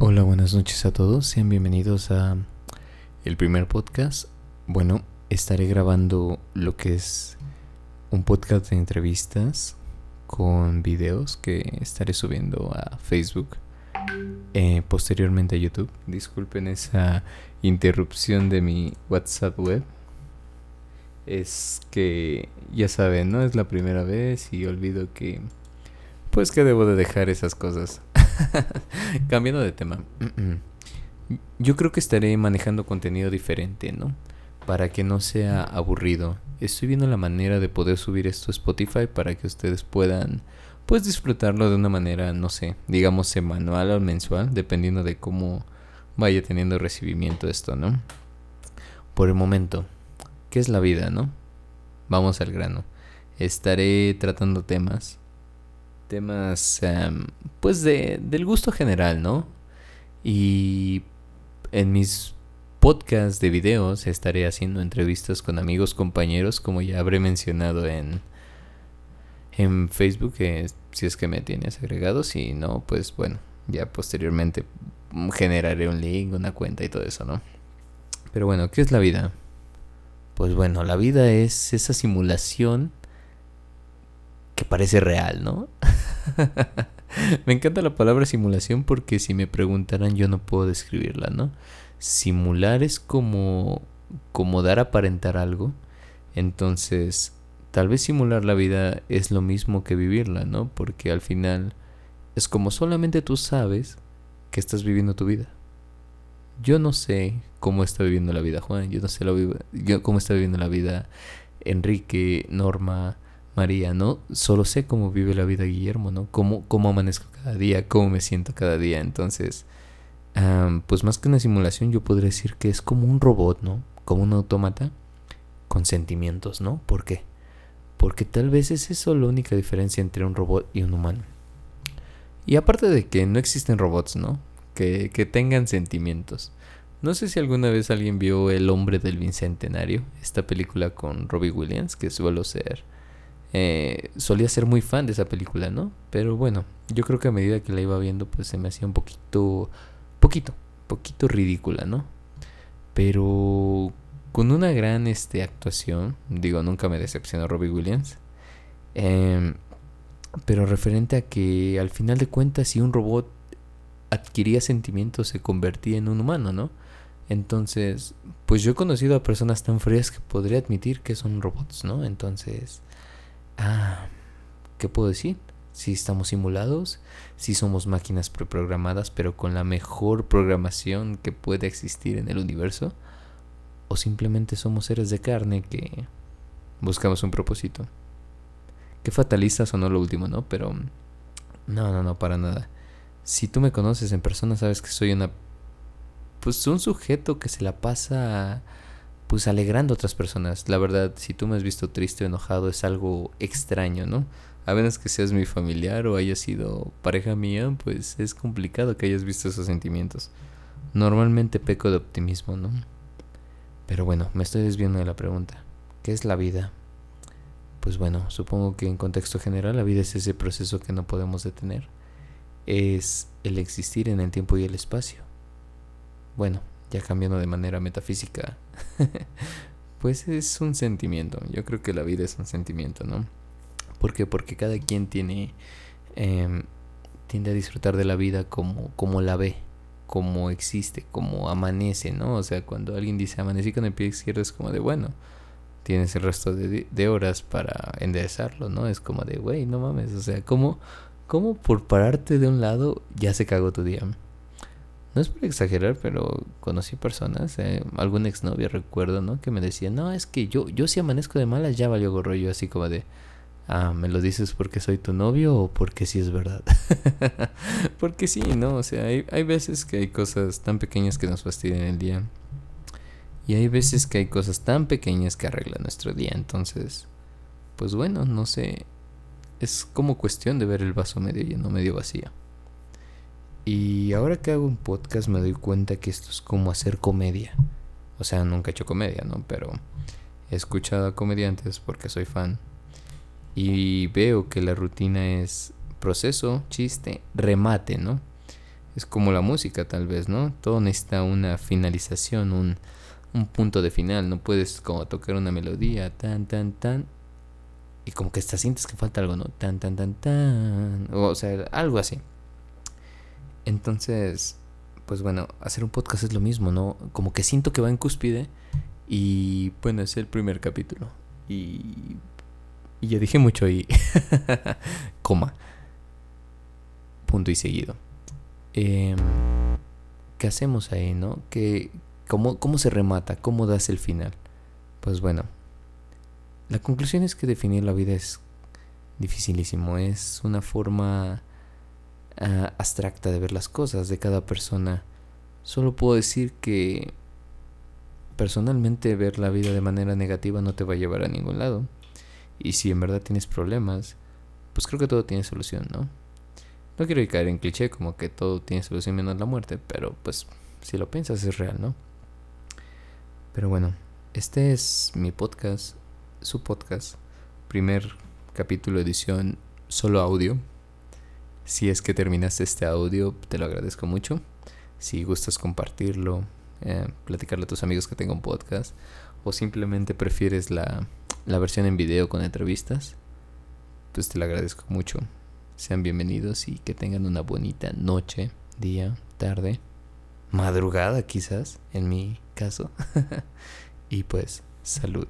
Hola, buenas noches a todos. Sean bienvenidos a el primer podcast. Bueno, estaré grabando lo que es un podcast de entrevistas con videos que estaré subiendo a Facebook, eh, posteriormente a YouTube. Disculpen esa interrupción de mi WhatsApp web. Es que ya saben, no es la primera vez y olvido que pues que debo de dejar esas cosas. Cambiando de tema. Yo creo que estaré manejando contenido diferente, ¿no? Para que no sea aburrido. Estoy viendo la manera de poder subir esto a Spotify para que ustedes puedan, pues, disfrutarlo de una manera, no sé, digamos semanal o mensual, dependiendo de cómo vaya teniendo recibimiento esto, ¿no? Por el momento, ¿qué es la vida, no? Vamos al grano. Estaré tratando temas temas em, pues de, del gusto general, ¿no? Y en mis podcasts de videos estaré haciendo entrevistas con amigos, compañeros, como ya habré mencionado en, en Facebook, si es que me tienes agregado, si no, pues bueno, ya posteriormente generaré un link, una cuenta y todo eso, ¿no? Pero bueno, ¿qué es la vida? Pues bueno, la vida es esa simulación que parece real, ¿no? me encanta la palabra simulación porque si me preguntaran yo no puedo describirla, ¿no? Simular es como como dar a aparentar algo. Entonces, tal vez simular la vida es lo mismo que vivirla, ¿no? Porque al final es como solamente tú sabes que estás viviendo tu vida. Yo no sé cómo está viviendo la vida Juan, yo no sé cómo está viviendo la vida Enrique, Norma, María, ¿no? Solo sé cómo vive la vida Guillermo, ¿no? Cómo, cómo amanezco cada día, cómo me siento cada día. Entonces, pues más que una simulación, yo podría decir que es como un robot, ¿no? Como un autómata con sentimientos, ¿no? ¿Por qué? Porque tal vez es eso la única diferencia entre un robot y un humano. Y aparte de que no existen robots, ¿no? Que, que tengan sentimientos. No sé si alguna vez alguien vio El hombre del bicentenario, esta película con Robbie Williams, que suelo ser eh, solía ser muy fan de esa película, ¿no? Pero bueno, yo creo que a medida que la iba viendo, pues se me hacía un poquito, poquito, poquito ridícula, ¿no? Pero con una gran este, actuación, digo, nunca me decepcionó Robbie Williams. Em, pero referente a que al final de cuentas, si un robot adquiría sentimientos, se convertía en un humano, ¿no? Entonces, pues yo he conocido a personas tan frías que podría admitir que son robots, ¿no? Entonces, ¿qué puedo decir? Si estamos simulados, si somos máquinas preprogramadas, pero con la mejor programación que puede existir en el universo, o simplemente somos seres de carne que buscamos un propósito. Qué fatalista sonó lo último, ¿no? Pero no, no, no, para nada. Si tú me conoces en persona, sabes que soy una pues un sujeto que se la pasa pues alegrando a otras personas. La verdad, si tú me has visto triste o enojado es algo extraño, ¿no? A menos que seas mi familiar o hayas sido pareja mía, pues es complicado que hayas visto esos sentimientos. Normalmente peco de optimismo, ¿no? Pero bueno, me estoy desviando de la pregunta. ¿Qué es la vida? Pues bueno, supongo que en contexto general la vida es ese proceso que no podemos detener. Es el existir en el tiempo y el espacio. Bueno, ya cambiando de manera metafísica, pues es un sentimiento. Yo creo que la vida es un sentimiento, ¿no? ¿Por qué? Porque cada quien tiene, eh, tiende a disfrutar de la vida como, como la ve, como existe, como amanece, ¿no? O sea, cuando alguien dice amanecí con el pie izquierdo es como de, bueno, tienes el resto de, de horas para enderezarlo, ¿no? Es como de, güey, no mames, o sea, ¿cómo, ¿cómo por pararte de un lado ya se cagó tu día? No es por exagerar, pero conocí personas, eh, alguna exnovia recuerdo, ¿no? Que me decía, no, es que yo, yo si amanezco de malas ya valió gorro. Yo así como de, ah, ¿me lo dices porque soy tu novio o porque sí es verdad? porque sí, ¿no? O sea, hay, hay veces que hay cosas tan pequeñas que nos fastidian el día. Y hay veces que hay cosas tan pequeñas que arreglan nuestro día. Entonces, pues bueno, no sé. Es como cuestión de ver el vaso medio lleno, medio vacío. Y ahora que hago un podcast me doy cuenta que esto es como hacer comedia. O sea, nunca he hecho comedia, ¿no? Pero he escuchado a comediantes porque soy fan. Y veo que la rutina es proceso, chiste, remate, ¿no? Es como la música tal vez, ¿no? Todo necesita una finalización, un, un punto de final. No puedes como tocar una melodía, tan, tan, tan, y como que hasta sientes que falta algo, ¿no? Tan, tan, tan, tan. O sea, algo así. Entonces, pues bueno, hacer un podcast es lo mismo, ¿no? Como que siento que va en cúspide y bueno, es el primer capítulo. Y, y ya dije mucho y coma. Punto y seguido. Eh, ¿Qué hacemos ahí, no? ¿Qué, cómo, ¿Cómo se remata? ¿Cómo das el final? Pues bueno, la conclusión es que definir la vida es dificilísimo, es una forma uh, abstracta de ver las cosas de cada persona. Solo puedo decir que personalmente ver la vida de manera negativa no te va a llevar a ningún lado. Y si en verdad tienes problemas, pues creo que todo tiene solución, ¿no? No quiero caer en cliché como que todo tiene solución menos la muerte, pero pues si lo piensas es real, ¿no? Pero bueno, este es mi podcast su podcast, primer capítulo edición solo audio. Si es que terminaste este audio, te lo agradezco mucho. Si gustas compartirlo, eh, platicarle a tus amigos que tengan un podcast, o simplemente prefieres la, la versión en video con entrevistas, pues te lo agradezco mucho. Sean bienvenidos y que tengan una bonita noche, día, tarde, madrugada quizás, en mi caso. y pues, salud.